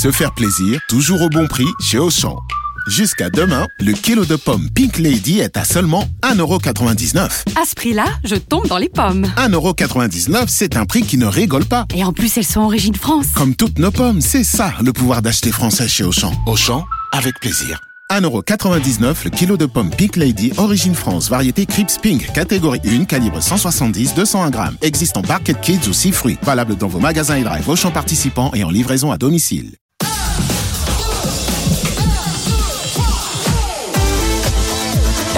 se faire plaisir, toujours au bon prix chez Auchan. Jusqu'à demain, le kilo de pommes Pink Lady est à seulement 1,99€. À ce prix-là, je tombe dans les pommes. 1,99€, c'est un prix qui ne rigole pas. Et en plus, elles sont origine France. Comme toutes nos pommes, c'est ça le pouvoir d'acheter français chez Auchan. Auchan, avec plaisir. 1,99€ le kilo de pommes Pink Lady, origine France, variété Crips Pink, catégorie 1, calibre 170-201 grammes. Existe en Barket Kids ou 6 fruits. Valable dans vos magasins et drive Auchan participants et en livraison à domicile.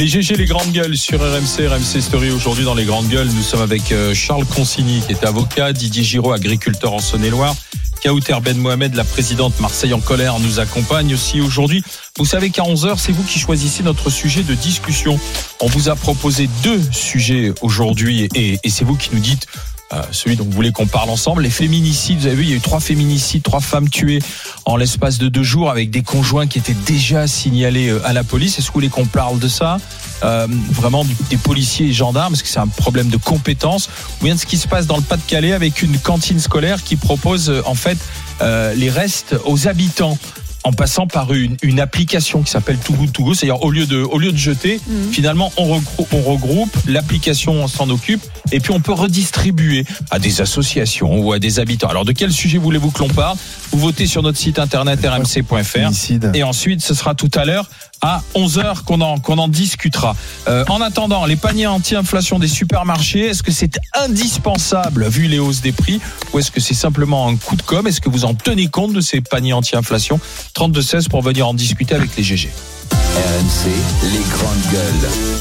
Les GG, les grandes gueules sur RMC, RMC Story. Aujourd'hui, dans les grandes gueules, nous sommes avec euh, Charles Consigny, qui est avocat, Didier Giraud, agriculteur en Saône-et-Loire. Kaouter Ben Mohamed, la présidente Marseille en colère, nous accompagne aussi aujourd'hui. Vous savez qu'à 11h, c'est vous qui choisissez notre sujet de discussion. On vous a proposé deux sujets aujourd'hui et c'est vous qui nous dites euh, celui dont vous voulez qu'on parle ensemble. Les féminicides, vous avez vu, il y a eu trois féminicides, trois femmes tuées en l'espace de deux jours avec des conjoints qui étaient déjà signalés euh, à la police. Est-ce que vous voulez qu'on parle de ça euh, Vraiment des policiers et gendarmes, parce que c'est un problème de compétence. Ou bien de ce qui se passe dans le Pas-de-Calais avec une cantine scolaire qui propose en fait les restes aux habitants en passant par une, une application qui s'appelle Too Good To Go. C'est-à-dire au lieu de au lieu de jeter, Mhm. finalement on regroupe, on regroupe l'application s'en occupe et puis on peut redistribuer à des associations ou à des habitants. Alors de quel sujet voulez-vous que l'on parle? Vous votez sur notre site internet rmc.fr et ensuite ce sera tout à l'heure à 11h qu'on en, discutera. Euh, en attendant, les paniers anti-inflation des supermarchés, est-ce que c'est indispensable vu les hausses des prix ou est-ce que c'est simplement un coup de com? Est-ce que vous en tenez compte de ces paniers anti-inflation? 32-16 pour venir en discuter avec les GG. RMC, les grandes gueules.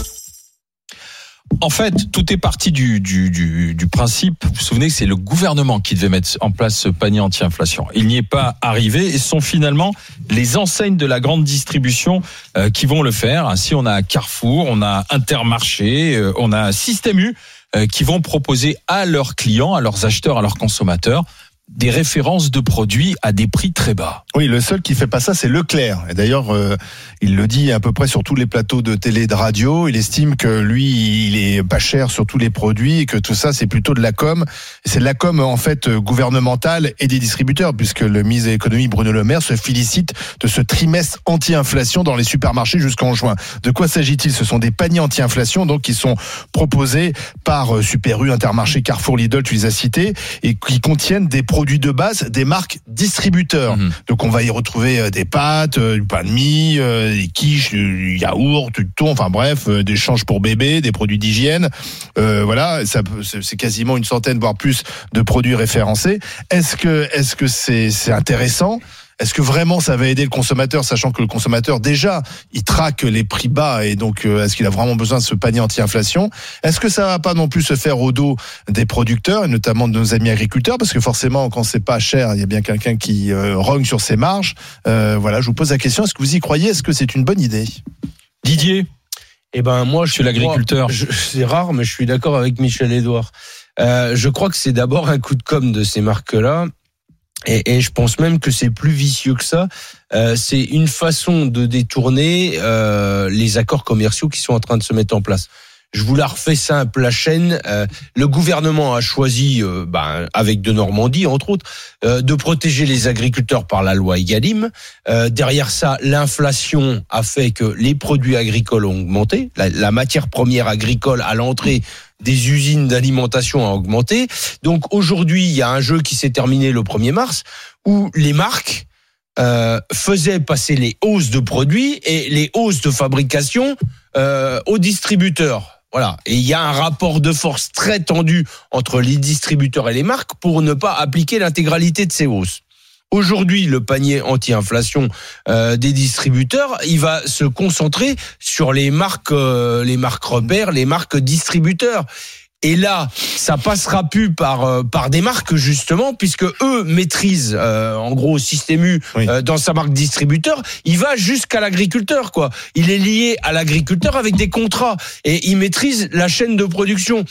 En fait, tout est parti du, du, du, du principe, vous vous souvenez que c'est le gouvernement qui devait mettre en place ce panier anti-inflation. Il n'y est pas arrivé et ce sont finalement les enseignes de la grande distribution euh, qui vont le faire. Ainsi, on a Carrefour, on a Intermarché, euh, on a Système U euh, qui vont proposer à leurs clients, à leurs acheteurs, à leurs consommateurs des références de produits à des prix très bas. Oui, le seul qui fait pas ça, c'est Leclerc. Et d'ailleurs, euh, il le dit à peu près sur tous les plateaux de télé de radio. Il estime que lui, il est pas cher sur tous les produits et que tout ça, c'est plutôt de la com. C'est de la com en fait euh, gouvernementale et des distributeurs, puisque le ministre de l'économie Bruno Le Maire se félicite de ce trimestre anti-inflation dans les supermarchés jusqu'en juin. De quoi s'agit-il? Ce sont des paniers anti-inflation, donc qui sont proposés par euh, Super U, Intermarché, Carrefour, Lidl, tu les as cités, et qui contiennent des produits de base des marques distributeurs. Mhm. Donc on va y retrouver euh, des pâtes, euh, du pain de mie, euh, des quiches, du yaourt, du thon, enfin bref, des changes pour bébé, des produits d'hygiène. Euh, voilà, ça c'est quasiment une centaine voire plus de produits référencés. Est-ce que est-ce que c'est c'est intéressant? Est-ce que vraiment ça va aider le consommateur, sachant que le consommateur déjà il traque les prix bas et donc euh, est-ce qu'il a vraiment besoin de ce panier anti-inflation? Est-ce que ça va pas non plus se faire au dos des producteurs et notamment de nos amis agriculteurs? Parce que forcément quand c'est pas cher, il y a bien quelqu'un qui euh, rogne sur ses marges. Euh, voilà, je vous pose la question est-ce que vous y croyez? Est-ce que c'est une bonne idée? Didier, Eh ben moi, je Monsieur l'agriculteur. C'est rare, mais je suis d'accord avec Michel Edouard. Euh, je crois que c'est d'abord un coup de com de ces marques-là. Et, et je pense même que c'est plus vicieux que ça. Euh, c'est une façon de détourner euh, les accords commerciaux qui sont en train de se mettre en place. Je vous la refais simple, la chaîne. euh, le gouvernement a choisi, euh, ben, avec de Normandie entre autres, euh, de protéger les agriculteurs par la loi Egalim. Euh, derrière ça, l'inflation a fait que les produits agricoles ont augmenté. La, la matière première agricole à l'entrée des usines d'alimentation a augmenté. Donc aujourd'hui, il y a un jeu qui s'est terminé le 1er mars où les marques euh, faisaient passer les hausses de produits et les hausses de fabrication euh, aux distributeurs. Voilà. Et il y a un rapport de force très tendu entre les distributeurs et les marques pour ne pas appliquer l'intégralité de ces hausses. Aujourd'hui, le panier anti-inflation euh, des distributeurs, il va se concentrer sur les marques, euh, les marques repères, les marques distributeurs. Et là, ça passera plus par euh, par des marques justement, puisque eux maîtrisent euh, en gros Système U Oui. euh, dans sa marque distributeur. Il va jusqu'à l'agriculteur, quoi. Il est lié à l'agriculteur avec des contrats et il maîtrise la chaîne de production.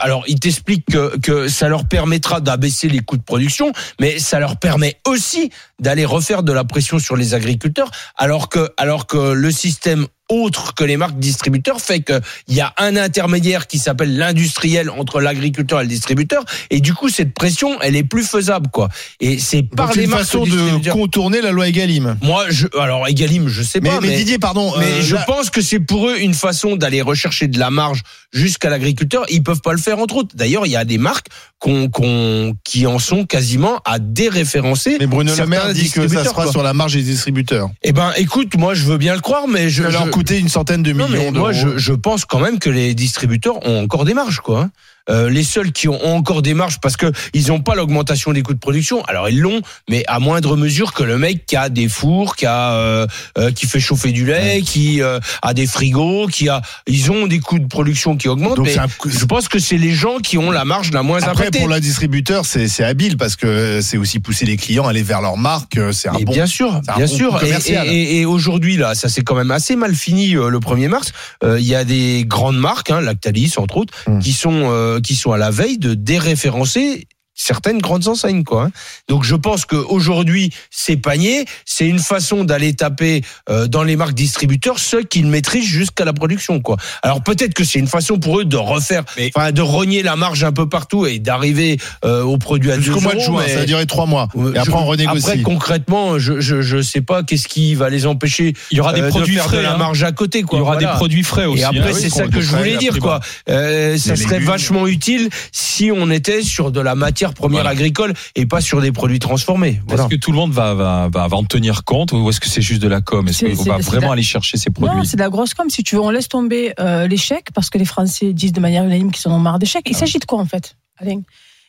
Alors, il t'explique que, que ça leur permettra d'abaisser les coûts de production, mais ça leur permet aussi d'aller refaire de la pression sur les agriculteurs, alors que, alors que le système autre que les marques distributeurs fait qu'il y a un intermédiaire qui s'appelle l'industriel entre l'agriculteur et le distributeur et du coup cette pression elle est plus faisable quoi et c'est par Donc les une marques façon de contourner la loi Egalim. moi je alors Egalim je sais Mais, pas mais mais, Didier, pardon. mais euh, je là- pense que c'est pour eux une façon d'aller rechercher de la marge jusqu'à l'agriculteur. Ils peuvent pas le faire entre autres. D'ailleurs, il y a des marques qu'on, qu'on, qui en sont quasiment à déréférencer. mais Bruno Le Maire dit que ça distributeurs, se fera quoi. sur la marge des distributeurs. Eh ben, écoute, moi, je veux bien le croire, mais je, je- coûter une centaine de millions d'euros. moi, je, je pense quand même que les distributeurs ont encore des marges, quoi. Euh, les seuls qui ont encore des marges parce que ils n'ont pas l'augmentation des coûts de production. Alors ils l'ont, mais à moindre mesure que le mec qui a des fours, qui a euh, euh, qui fait chauffer du lait, qui euh, a des frigos, qui a, ils ont des coûts de production qui augmentent. Donc mais c'est un- je pense que c'est les gens qui ont la marge la moins Après, pour la distributeur, c'est c'est habile parce que c'est aussi pousser les clients à aller vers leur marque. C'est un Et bon. bien sûr, c'est bien bon sûr. Et, et- aujourd'hui là, ça s'est quand même assez mal fini euh, le 1er mars. Euh, Il y a des grandes marques, hein, Lactalis entre autres, Hmm. qui sont euh, qui sont à la veille de déréférencer certaines grandes enseignes quoi. hein. Donc je pense que aujourd'hui ces paniers, c'est une façon d'aller taper euh, dans les marques distributeurs ceux qui le maîtrisent jusqu'à la production quoi. Alors peut-être que c'est une façon pour eux de refaire, enfin de rogner la marge un peu partout et d'arriver euh, aux produits à 2 Jusqu'au mois de euros, juin, mais- ça va durer trois mois. Et après, on renégocie. Après, concrètement, je, je, je sais pas qu'est-ce qui va les empêcher Il y aura des euh, produits de faire frais. de la hein. marge à côté. Quoi. Il y aura Voilà. des produits frais aussi. Et après, hein. c'est oui, ça que je voulais la dire. quoi. Euh, ça serait légumes. vachement utile si on était sur de la matière première Voilà. agricole et pas sur des produits transformés. Voilà. Est-ce que tout le monde va, va, va, va en tenir compte ou est-ce que c'est juste de la com? Est-ce qu'on va vraiment la- aller chercher ces Non, produits? c'est de la grosse com. Si tu veux, on laisse tomber euh, l'échec parce que les Français disent de manière unanime qu'ils en ont marre d'échecs. Il Ah. s'agit de quoi en fait, Alain?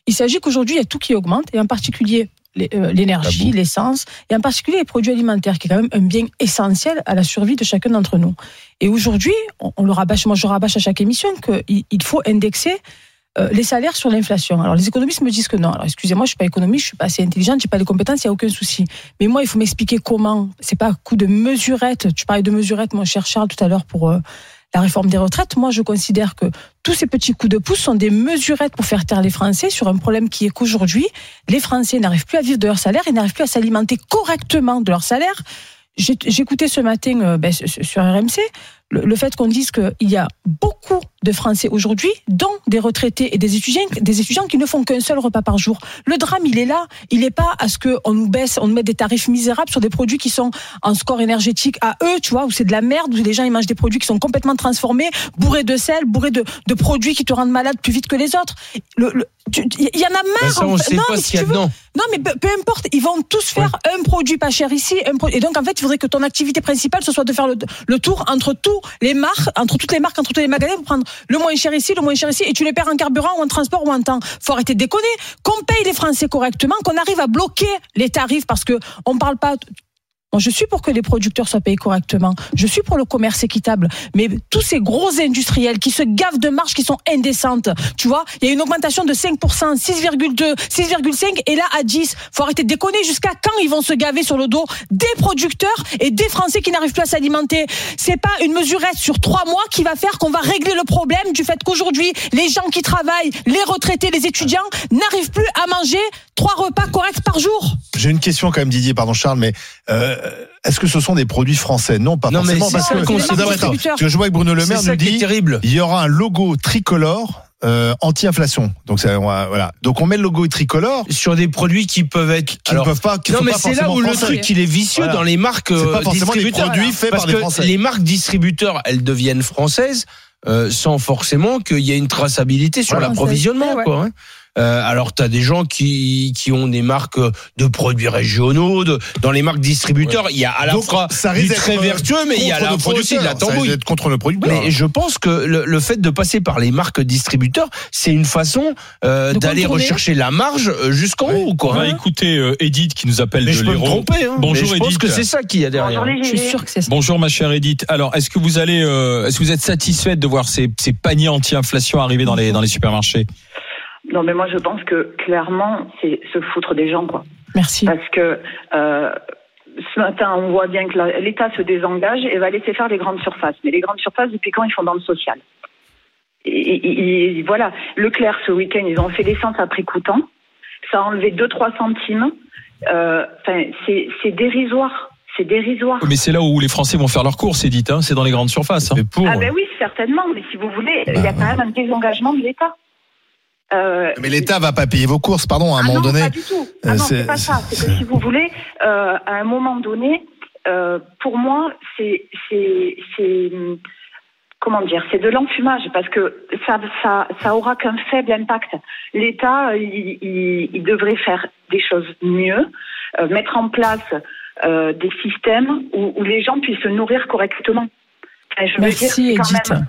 Il s'agit qu'aujourd'hui, il y a tout qui augmente et en particulier euh, l'énergie, l'essence et en particulier les produits alimentaires qui est quand même un bien essentiel à la survie de chacun d'entre nous. Et aujourd'hui, on, on le rabâche, moi je rabâche à chaque émission qu'il il faut indexer euh, les salaires sur l'inflation. Alors les économistes me disent que non. Alors excusez-moi, je suis pas économiste, je suis pas assez intelligente, j'ai pas les compétences, il y a aucun souci. Mais moi, il faut m'expliquer comment. C'est pas un coup de mesurette. Tu parlais de mesurette, mon cher Charles, tout à l'heure pour euh, la réforme des retraites. Moi, je considère que tous ces petits coups de pouce sont des mesurettes pour faire taire les Français sur un problème qui est qu'aujourd'hui, les Français n'arrivent plus à vivre de leur salaire et n'arrivent plus à s'alimenter correctement de leur salaire. J'écoutais ce matin euh, ben, sur RMC le, le fait qu'on dise qu'il y a beaucoup de Français aujourd'hui, dont des retraités et des étudiants, des étudiants qui ne font qu'un seul repas par jour. Le drame, il est là. Il n'est pas à ce qu'on nous baisse, on nous mette des tarifs misérables sur des produits qui sont en score énergétique à eux, tu vois, où c'est de la merde, où les gens ils mangent des produits qui sont complètement transformés, bourrés de sel, bourrés de, de produits qui te rendent malade plus vite que les autres. Le- le- tu- Il y en a Ben, marre. ça, on en fait. sait non, pas mais si tu veux, non, mais peu, peu importe, ils vont tous faire un produit pas cher ici, un pro- et donc en fait, il faudrait que ton activité principale ce soit de faire le, le tour entre tous les marques, entre toutes les marques, entre tous les magasins pour prendre le moins cher ici, le moins cher ici, et tu les perds en carburant ou en transport ou en temps. Faut arrêter de déconner, qu'on paye les Français correctement, qu'on arrive à bloquer les tarifs parce que on parle pas. Je suis pour que les producteurs soient payés correctement. Je suis pour le commerce équitable. Mais tous ces gros industriels qui se gavent de marges qui sont indécentes, tu vois, il y a une augmentation de 5%, 6,2, 6,5 et là à 10. Faut arrêter de déconner. Jusqu'à quand ils vont se gaver sur le dos des producteurs et des Français qui n'arrivent plus à s'alimenter? C'est pas une mesurette sur trois mois qui va faire qu'on va régler le problème du fait qu'aujourd'hui, les gens qui travaillent, les retraités, les étudiants, n'arrivent plus à manger trois repas corrects par jour. J'ai une question quand même, Didier, pardon Charles, mais euh, est-ce que ce sont des produits français? Non, pas Non, mais forcément. c'est parce ça que, parce que je vois que Bruno Le Maire nous dit terrible. il y aura un logo tricolore euh, anti-inflation. Donc ça, on va- voilà. Donc on met le logo tricolore Sur des produits qui peuvent être. qui Alors, ne peuvent pas. Qui non sont mais c'est là où le truc il est vicieux Voilà. dans les marques pas euh, forcément distributeurs. produits faits parce par des que Français. les marques distributeurs elles deviennent françaises euh, sans forcément qu'il y ait une traçabilité sur l'approvisionnement Ouais, ouais. quoi. hein. Euh, alors tu as des gens qui qui ont des marques de produits régionaux de, dans les marques distributeurs il y a à la Donc, fois ça du très euh, vertueux mais il y a à la le fois aussi de la tambouille. contre le producteur. Mais je pense que le, le fait de passer par les marques distributeurs, c'est une façon euh, d'aller rechercher la marge euh, jusqu'en haut, On quoi. va écouter euh, Edith qui nous appelle Mais de je peux me tromper. Hein. Bonjour, Mais je pense Edith. que c'est ça qu'il y a derrière. Je suis sûre que c'est ça. Bonjour ma chère Edith. Alors, est-ce que vous allez, euh, est-ce que vous êtes satisfaite de voir ces, ces paniers anti-inflation arriver dans les dans les supermarchés? Non, mais moi, je pense que clairement, c'est se foutre des gens, quoi. Merci. Parce que euh, ce matin, on voit bien que l'État se désengage et va laisser faire les grandes surfaces. Mais les grandes surfaces, depuis quand ils font dans le social? Et, et- et voilà, Leclerc, ce week-end, ils ont fait l'essence à prix coûtant. Ça a enlevé 2-3 centimes. euh, enfin, c'est c'est dérisoire. C'est dérisoire. Mais c'est là où les Français vont faire leurs courses, Edith. Hein, c'est dans les grandes surfaces. hein. Pour. Ah ben oui, certainement, mais si vous voulez, il y a quand même un désengagement de l'État. Euh, Mais l'État va pas payer vos courses, pardon, à un ah moment non, donné. pas du tout. Ah euh, non, c'est- pas ça. C'est que si vous voulez, euh, à un moment donné, euh, pour moi, c'est, c'est, c'est, comment dire, c'est de l'enfumage parce que ça, ça, ça aura qu'un faible impact. L'État, il, il, il devrait faire des choses mieux, euh, mettre en place euh, des systèmes où, où les gens puissent se nourrir correctement. Enfin, je veux Merci, dire, c'est quand Edith. même,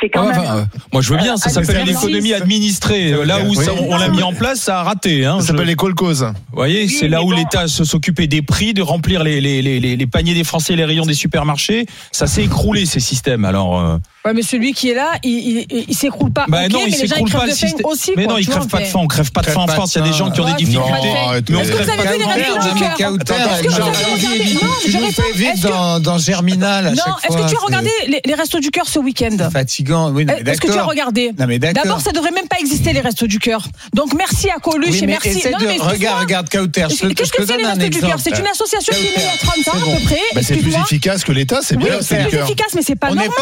c'est quand Ouais, même. enfin, euh, moi, je veux bien. Ça Euh, s'appelle l'économie administrée. Euh, Là où Oui. ça- on l'a mis en place, ça a raté. Hein. Ça Je- s'appelle les. Vous voyez, Oui, c'est là où bon. l'État se- s'occupait des prix, de remplir les, les, les, les- les paniers des Français et les rayons des supermarchés. Ça s'est écroulé, ces systèmes. Alors, euh, Ouais, mais celui qui est là, il, il, il- s'écroule pas. bah Ok, non, mais il les gens, s'écroule crèvent pas le de faim système. Aussi, mais quoi, non, il crève pas de faim. On crève pas de faim en France. Il y a des gens qui ont des difficultés. mais Est-ce que vous avez vu les restos du cœur tu nous fais que- dans, dans Germinal Non, est-ce que tu as regardé les, restos du cœur ce week-end Fatigant, oui, mais Est-ce que tu as regardé Non, mais d'accord. D'abord, ça devrait même pas exister les restos du cœur. Donc merci à Coluche et merci. regarde, regarde, Kauter, Qu'est-ce que c'est les restos du cœur? C'est une association qui est née il y a 30 ans à peu près. Bah, c'est plus efficace que l'État, c'est bien, c'est plus efficace, mais c'est pas normal.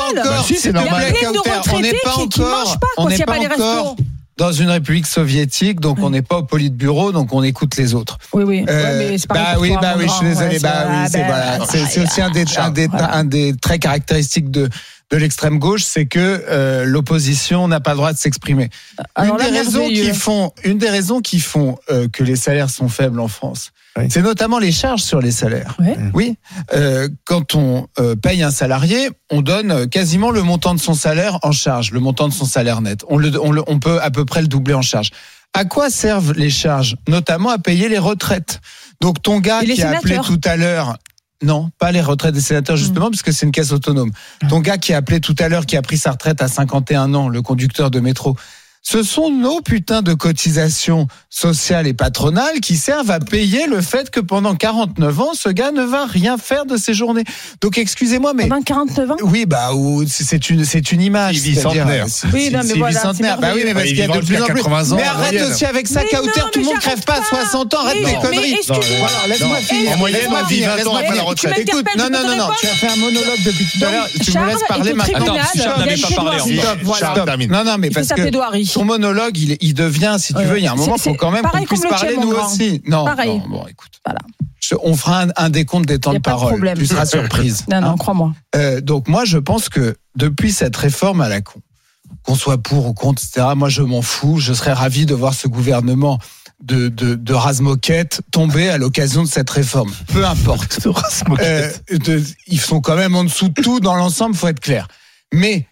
Bah c'est normal. Il y a de retraités pas qui- qui encore, mangent pas, on quoi, n'est s'il y a pas pas les encore restos. dans une république soviétique, donc on n'est pas au politburo, donc on écoute les autres. Oui, oui. Euh, Ouais, mais c'est pareil bah pour oui, toi, bah oui, je suis désolé. Ouais, bah c'est- oui, c'est voilà. C'est c'est aussi un des, un des, Voilà. un des traits caractéristiques de de l'extrême gauche, c'est que euh, l'opposition n'a pas le droit de s'exprimer. Une des raisons qui font, une des raisons qui font euh, que les salaires sont faibles en France, Oui. c'est notamment les charges sur les salaires. Ouais. Oui, euh, quand on euh, paye un salarié, on donne euh, quasiment le montant de son salaire en charge, le montant de son salaire net. On, le, on, le- on peut à peu près le doubler en charge. À quoi servent les charges? Notamment à payer les retraites. Donc ton gars qui a appelé tout à l'heure. Non, pas les retraites des sénateurs justement, parce que c'est une caisse autonome. Ton gars qui a appelé tout à l'heure, qui a pris sa retraite à 51 ans, le conducteur de métro, ce sont nos putains de cotisations sociales et patronales qui servent à payer le fait que pendant 49 ans, ce gars ne va rien faire de ses journées. Donc excusez-moi, mais Pendant 49 ans oui, bah ou c'est une c'est une image. Il vit centenaire. Oui, non, mais c'est voilà, bicentenaire. c'est Bah oui, mais parce Il qu'il y a de plus en plus. 80 ans Mais arrête aussi avec ça, Kauter. Tout le monde crève pas à pas. 60 ans. Arrête non, conneries. Voilà, laisse-moi finir. En moyenne, on vit finir, 20 ans après la retraite. Tu Écoute, non, non, non, non, tu as fait un monologue depuis tout à l'heure. Tu me laisses parler maintenant. Charles n'avait pas parlé. Stop. Non, non, mais parce que ton monologue, il, il devient, si tu Ouais. veux, il y a un moment, C'est- faut quand même qu'on puisse parler nous grand. aussi. Non, Pareil. non, bon, écoute. Voilà. Je- on fera un, un décompte des temps de pas de parole. problème. Tu seras surprise. Non, Hein non, crois-moi. Euh, donc moi, je pense que depuis cette réforme à la con, qu'on soit pour ou contre, etc., moi, je m'en fous. Je serais ravi de voir ce gouvernement de, de, de rase-moquette tomber à l'occasion de cette réforme. Peu importe. Euh, de- ils sont quand même en dessous de tout dans l'ensemble, faut être clair. Mais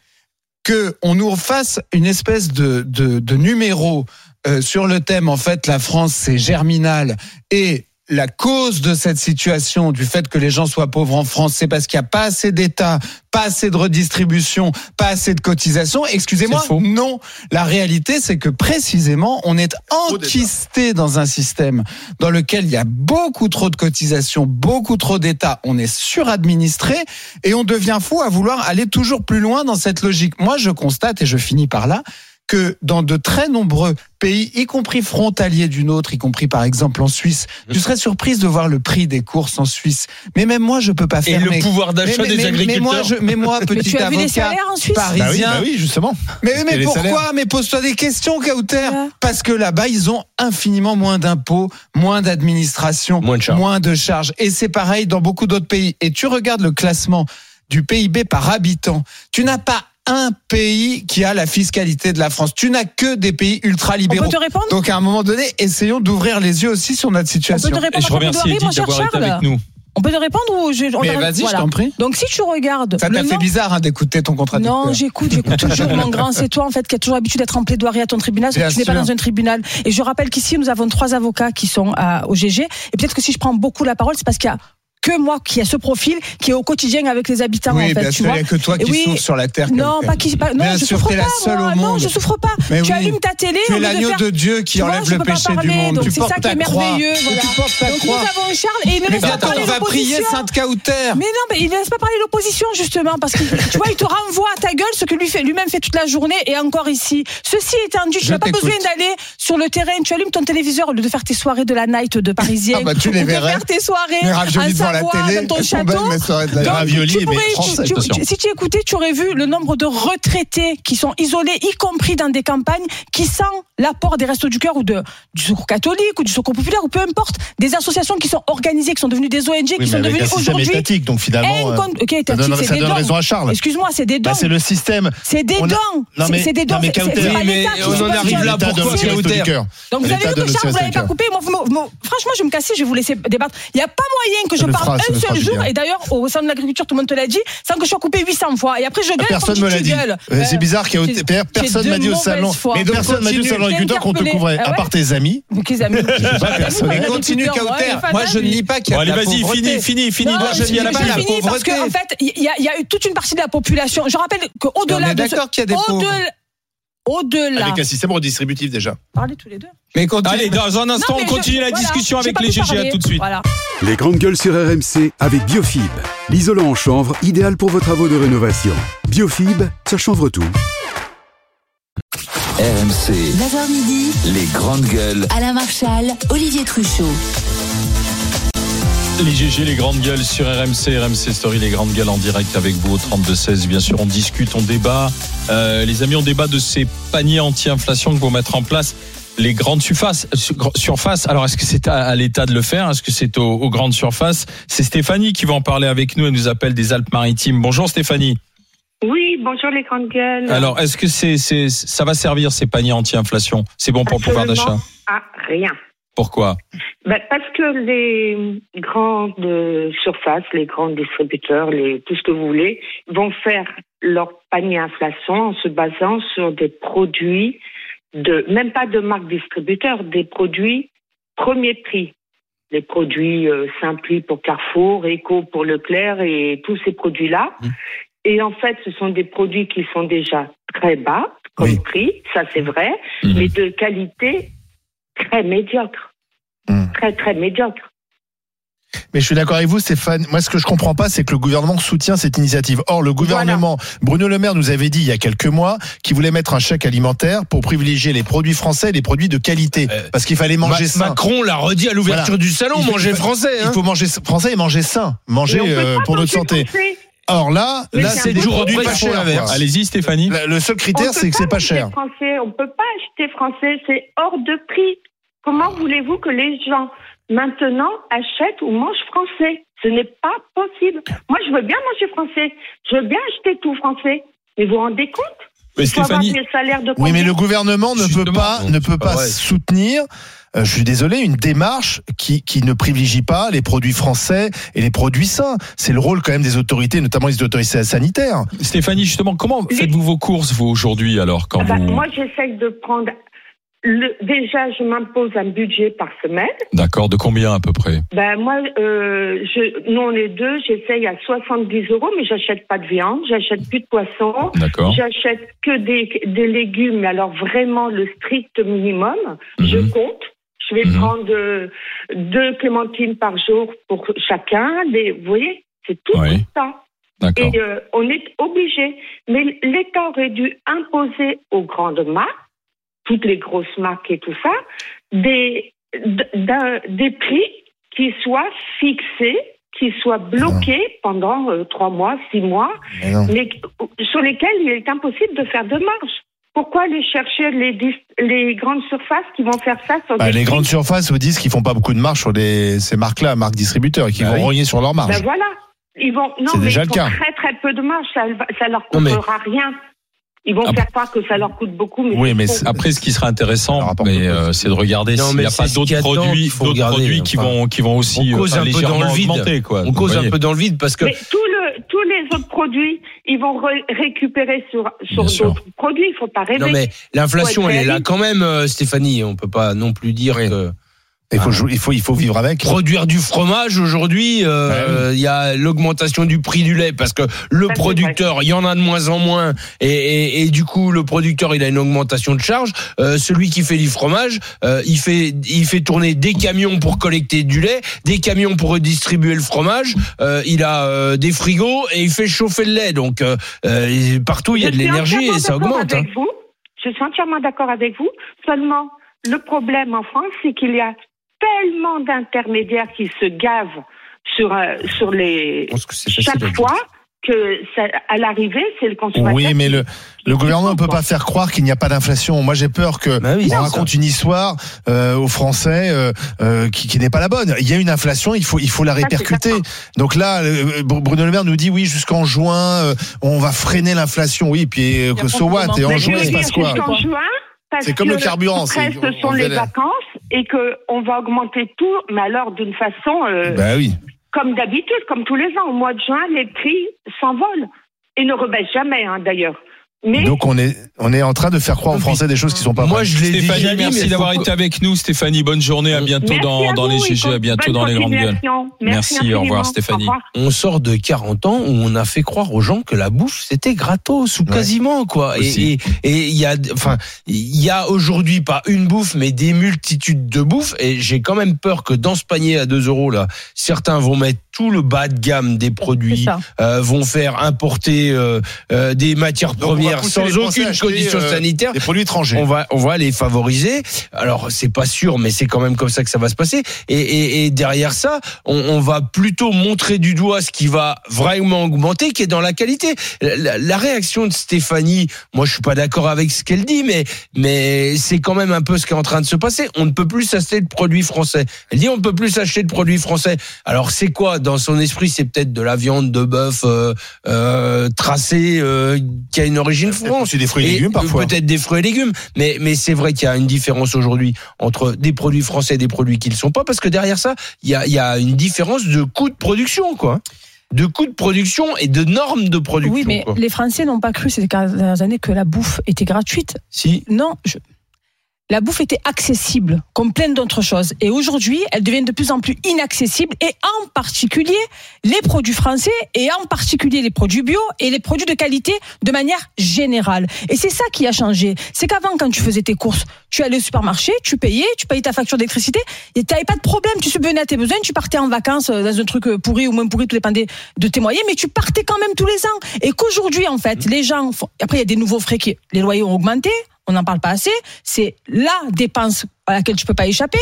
que on nous fasse une espèce de numéro euh, sur le thème, en fait, la France, c'est germinal et la cause de cette situation, du fait que les gens soient pauvres en France, c'est parce qu'il n'y a pas assez d'État, pas assez de redistribution, pas assez de cotisation. Excusez-moi, non. La réalité, c'est que précisément, on est enquisté dans un système dans lequel il y a beaucoup trop de cotisations, beaucoup trop d'État. On est suradministré et on devient fou à vouloir aller toujours plus loin dans cette logique. Moi, je constate, et je finis par là, que dans de très nombreux pays, y compris frontaliers d'une autre, y compris par exemple en Suisse, tu serais surprise de voir le prix des courses en Suisse. Mais même moi, je peux pas Et fermer. le pouvoir d'achat mais, des mais- agriculteurs. Mais moi, je, mais moi Mais petit tu as vu les avocat salaires en Suisse? Bah oui, parisien, bah oui, justement. mais, mais pourquoi? salaires- Mais pose-toi des questions, Kauter. Ouais. Parce que là-bas, ils ont infiniment moins d'impôts, moins d'administration, Moins de charges. moins de charges. Et c'est pareil dans beaucoup d'autres pays. Et tu regardes le classement du PIB par habitant. Tu n'as pas un pays qui a la fiscalité de la France. Tu n'as que des pays On ultra-libéraux. peut te répondre Donc à un moment donné, essayons d'ouvrir les yeux aussi sur notre On peut situation. te Et répondre je remercie Edith cher d'avoir été avec nous. On peut te répondre ou je. on Mais vas-y, Voilà. je t'en prie. Donc si tu regardes. Ça t'a fait nom- bizarre hein, d'écouter ton contradicteur. Non, j'écoute, j'écoute toujours mon grand. C'est toi en fait qui as toujours l'habitude d'être en plaidoirie à ton tribunal, Bien que tu n'es pas dans un tribunal. Et je rappelle qu'ici nous avons trois avocats qui sont à- au GG. Et peut-être que si je prends beaucoup la parole, c'est parce qu'il y a que moi qui a ce profil, qui est au quotidien avec les habitants Oui, en fait, bien tu sûr, il vois. n'y a que toi qui oui, souffres sur la terre. Non, pas qui, pas, non, Bien je sûr, souffre pas. la seule moi. au Non, monde. je souffre pas. Mais tu oui. allumes ta télé, Tu es de l'agneau faire- de Dieu qui vois, enlève je le péché du parler, monde. donc Tu c'est portes ça qui est croix. merveilleux, voilà. Tu portes ta Donc croix. nous avons Charles et il ne laisse pas parler on va prier l'opposition. Sainte Cauter. Mais non, mais il ne laisse pas parler l'opposition justement parce que tu vois, il te renvoie à ta gueule ce que lui fait lui-même fait toute la journée et encore ici. Ceci étant dit, tu n'as pas besoin d'aller sur le terrain. Tu allumes ton téléviseur au lieu de faire tes soirées de la night de Parisien Ah bah, tu les ou de verrais. faire tes soirées devant la télé. dans ton château. attention. si tu écoutais, tu aurais vu le nombre de retraités qui sont isolés, y compris dans des campagnes, qui sans l'apport des Restos du Cœur ou de, du Secours catholique ou du Secours populaire ou peu importe, des associations qui sont organisées, qui sont devenues des ONG, qui Oui, mais sont devenues aujourd'hui donc finalement, euh, incont- Ok, ça donne, ça donne raison à Charles. Excuse-moi, c'est des dons. Bah, c'est le système. C'est des dons. C'est- des dons. non, mais Kauter- mais qui on en arrive là. Donc vous avez vu que Charles, vous n'avez pas coupé. Moi, vous franchement, je vais me casser, je vais vous laisser débattre. Il n'y a pas moyen que je parle un seul jour. Et d'ailleurs, au sein de l'agriculture, tout le monde te l'a dit, sans que je sois coupé 800 fois. Et après, je gueule. Personne me l'a dit. Euh, C'est Euh, bizarre qu'il personne m'a dit au salon. Mais Donc, personne m'a dit au continue. salon agriculteur qu'on te couvrait. Ah À part tes amis. Aiment. pas, personne. Mais continue Cauter. Moi, je ne lis pas qu'il y a de allez, vas-y, pauvreté. fini, fini, fini. Non, Moi, je je dis à la pas fini parce pauvreté. qu'en fait, il y, a- eu toute une partie de la population. Je rappelle qu'au-delà est de d'accord qu'il y a des pauvres. Au-delà. Avec un système redistributif déjà. Parlez tous les deux. Mais continue. Allez, dans un instant, Non, on continue je- la discussion avec les GG. À tout de suite. Voilà. Les grandes gueules sur RMC avec Biofib, l'isolant en chanvre idéal pour vos travaux de rénovation. Biofib, ça chanvre tout. RMC, 9h midi, les grandes gueules. Alain Marchal, Olivier Truchot. Les GG, les grandes gueules sur RMC, RMC Story, les grandes gueules en direct avec vous au 32-16. Bien sûr, on discute, on débat. Euh, les amis, on débat de ces paniers anti-inflation que vont mettre en place les grandes surfaces. sur- surfaces. Alors, est-ce que c'est à, à l'État de le faire? Est-ce que c'est aux, aux grandes surfaces? C'est Stéphanie qui va en parler avec nous. Elle nous appelle des Alpes-Maritimes. Bonjour Stéphanie. Oui, bonjour les grandes gueules. Alors, est-ce que c'est, c'est, ça va servir ces paniers anti-inflation? C'est bon pour le pouvoir d'achat? À rien. Pourquoi Ben, parce que les grandes surfaces, les grands distributeurs, les, tout ce que vous voulez, vont faire leur panier inflation en se basant sur des produits de, même pas de marque distributeur, des produits premier prix. Les produits euh, Simpli pour Carrefour, Eco pour Leclerc et tous ces produits-là. Mmh. Et en fait, ce sont des produits qui sont déjà très bas comme Oui. prix, ça c'est vrai, Mhm. mais de qualité très médiocre. Mhm. Très, très médiocre. Mais je suis d'accord avec vous, Stéphane. Moi, ce que je comprends pas, c'est que le gouvernement soutient cette initiative. Or, le gouvernement, Bruno Le Maire nous avait dit il y a quelques mois qu'il voulait mettre un chèque alimentaire pour privilégier les produits français et les produits de qualité. Euh, Parce qu'il fallait manger Ma- sain. Macron l'a redit à l'ouverture Voilà. du salon, faut- manger français. Il Hein. faut manger français et manger sain. Manger euh, pour notre santé. français. Or là, Mais là, c'est des produits produit, pas chers. Allez-y Stéphanie. Le seul critère, c'est que c'est pas cher. Français, on peut pas acheter français, c'est hors de prix. Comment voulez-vous que les gens maintenant achètent ou mangent français? Ce n'est pas possible. Moi, je veux bien manger français. Je veux bien acheter tout français. Mais vous vous rendez compte? Mais Stéphanie, des salaires de Oui, mais le gouvernement ne peut pas, ne peut pas soutenir. euh, je suis désolé, une démarche qui, qui ne privilégie pas les produits français et les produits sains. C'est le rôle quand même des autorités, notamment les autorités sanitaires. Stéphanie, justement, comment faites-vous vos courses vous aujourd'hui alors quand Ah bah, vous Moi, j'essaye de prendre. Le, déjà, je m'impose un budget par semaine. D'accord, de combien à peu près? Ben moi, euh, je, nous on est deux, j'essaye à 70 euros, mais j'achète pas de viande, j'achète plus de poisson, D'accord. j'achète que des, des légumes, mais alors vraiment le strict minimum. Je Mhm. compte. Je vais Mhm. prendre euh, deux clémentines par jour pour chacun. Des, vous voyez, c'est tout Oui. ça. D'accord. Et euh, on est obligé. Mais l'État aurait dû imposer aux grandes marques, toutes les grosses marques et tout ça, des, des prix qui soient fixés, qui soient bloqués pendant euh, trois mois, six mois, Mais sur lesquels il est impossible de faire de marge. Pourquoi aller chercher les, les grandes surfaces qui vont faire ça sur Bah, des les prix grandes surfaces vous disent qu'ils font pas beaucoup de marge sur les, ces marques-là, marques distributeurs, et qu'ils Bah vont oui. rogner sur leur marge. Ben voilà. Ils vont, non, C'est mais déjà ils le font cas. très très peu de marge, ça, ça leur Non, mais- coûtera rien. Ils vont Ah faire croire que ça leur coûte beaucoup, mais Oui, mais Après, ce qui sera intéressant, euh, c'est de regarder Non, s'il n'y a pas d'autres produits, faut produits qui enfin. vont qui vont aussi On cause euh, un peu dans légèrement le vide. augmenter, quoi. On cause un peu dans le vide parce que Mais tout le, tous les autres produits, ils vont re- récupérer sur, sur d'autres produits. Il ne faut pas rêver. non mais l'inflation elle est là quand même, euh, Stéphanie. On peut pas non plus dire que Il faut, jou- il faut, il faut vivre avec. Produire du fromage aujourd'hui, euh, il y a l'augmentation du prix du lait parce que le producteur, il y en a de moins en moins et, et, et du coup le producteur il a une augmentation de charge. Euh, celui qui fait du fromage, euh, il fait il fait tourner des camions pour collecter du lait, des camions pour redistribuer le fromage. Euh, il a euh, des frigos et il fait chauffer le lait. Donc euh, partout il y a de l'énergie et ça augmente. hein. Je suis entièrement d'accord avec vous. Seulement, le problème en France, c'est qu'il y a tellement d'intermédiaires qui se gavent sur, euh, sur les. Que à Chaque fois que, ça, à l'arrivée, c'est le consommateur. Oui, mais le, le gouvernement ne peut pas faire croire qu'il n'y a pas d'inflation. Moi, j'ai peur que Bah oui, on raconte une histoire euh, aux Français euh, euh, qui, qui n'est pas la bonne. Il y a une inflation, il faut il faut la répercuter. Donc là, euh, Bruno Le Maire nous dit oui, jusqu'en juin, euh, on va freiner l'inflation. Oui, puis euh, a so what Et en juin, il se passe quoi C'est comme que le carburant, ce sont on les vacances et que on va augmenter tout, mais alors d'une façon euh, Bah oui. comme d'habitude, comme tous les ans. Au mois de juin, les prix s'envolent et ne rebaissent jamais, hein, d'ailleurs. Mais Donc on est on est en train de faire croire aux Français des choses qui sont pas Moi vraies. je l'ai déjà Stéphanie, dit, merci mais d'avoir faut- été avec nous. Stéphanie, bonne journée. À bientôt merci dans, à dans les GG, à bonne bientôt dans les grandes gueules. continuation. Merci, au infiniment. revoir, Stéphanie. Au revoir. on sort de 40 ans où on a fait croire aux gens que la bouffe c'était gratos ou Ouais. quasiment quoi. Et Aussi. et et il y a enfin il y a aujourd'hui pas une bouffe mais des multitudes de bouffes et j'ai quand même peur que dans ce panier à 2 euros là certains vont mettre tout le bas de gamme des produits, euh, vont faire importer euh, euh, des matières Donc, premières sans aucune condition euh, sanitaire. Des produits étrangers. On va, on va les favoriser. Alors, c'est pas sûr, mais c'est quand même comme ça que ça va se passer. Et, et, et derrière ça, on, on va plutôt montrer du doigt ce qui va vraiment augmenter, qui est dans la qualité. La, la réaction de Stéphanie, moi, je suis pas d'accord avec ce qu'elle dit, mais, mais c'est quand même un peu ce qui est en train de se passer. On ne peut plus acheter de produits français. Elle dit on ne peut plus acheter de produits français. Alors, c'est quoi dans son esprit C'est peut-être de la viande de bœuf euh, euh, tracée euh, qui a une origine France. C'est des fruits et légumes parfois. Peut-être des fruits et légumes, mais mais c'est vrai qu'il y a une différence aujourd'hui entre des produits français et des produits qui ne le sont pas, parce que derrière ça, il y a il y a une différence de coût de production, quoi. De coût de production et de normes de production. Oui, mais quoi. les Français n'ont pas cru ces dernières années que la bouffe était gratuite. Si. Non, je- la bouffe était accessible, comme plein d'autres choses. Et aujourd'hui, elle devient de plus en plus inaccessible, et en particulier les produits français, et en particulier les produits bio et les produits de qualité de manière générale. Et c'est ça qui a changé. C'est qu'avant, quand tu faisais tes courses, tu allais au supermarché, tu payais, tu payais ta facture d'électricité, et tu n'avais pas de problème. Tu subvenais à tes besoins, tu partais en vacances euh, dans un truc euh, pourri ou moins pourri, tout dépendait de tes moyens, mais tu partais quand même tous les ans. Et qu'aujourd'hui, en fait, les gens font... Après, il y a des nouveaux frais qui... Les loyers ont augmenté, on n'en parle pas assez. C'est la dépense à laquelle tu peux pas échapper.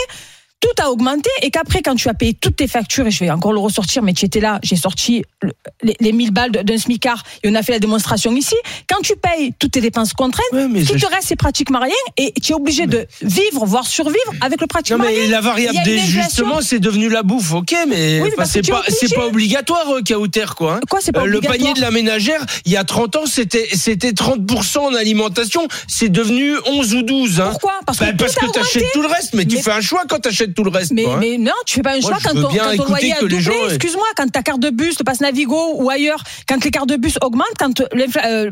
Tout a augmenté et qu'après, quand tu as payé toutes tes factures, et je vais encore le ressortir, mais tu étais là, j'ai sorti le- les, les 1000 balles d'un smicard et on a fait la démonstration ici. Quand tu payes toutes tes dépenses contraintes, Ouais, ce qui je- te reste, c'est pratiquement rien et tu es obligé de vivre, voire survivre avec le Non pratiquement mais rien. la variable inflation. d'ajustement c'est devenu la bouffe, ok, mais, Oui, c'est tu es pas pas obligatoire euh, Kauter quoi. hein. Quoi, pas Euh, le panier de la ménagère, il y a 30 ans, c'était c'était 30% en alimentation, c'est devenu 11 ou 12 hein. Pourquoi? Parce que, Bah, parce tout a que t'achètes augmenté. tout le reste, mais, tu Mais- fais un choix quand tout le reste. Mais, quoi, hein. mais non, tu fais pas un choix quand ton, quand ton loyer a doublé. gens, euh, Excuse-moi, quand ta carte de bus, le passe Navigo ou ailleurs, quand les cartes de bus augmentent, quand l'infla- euh,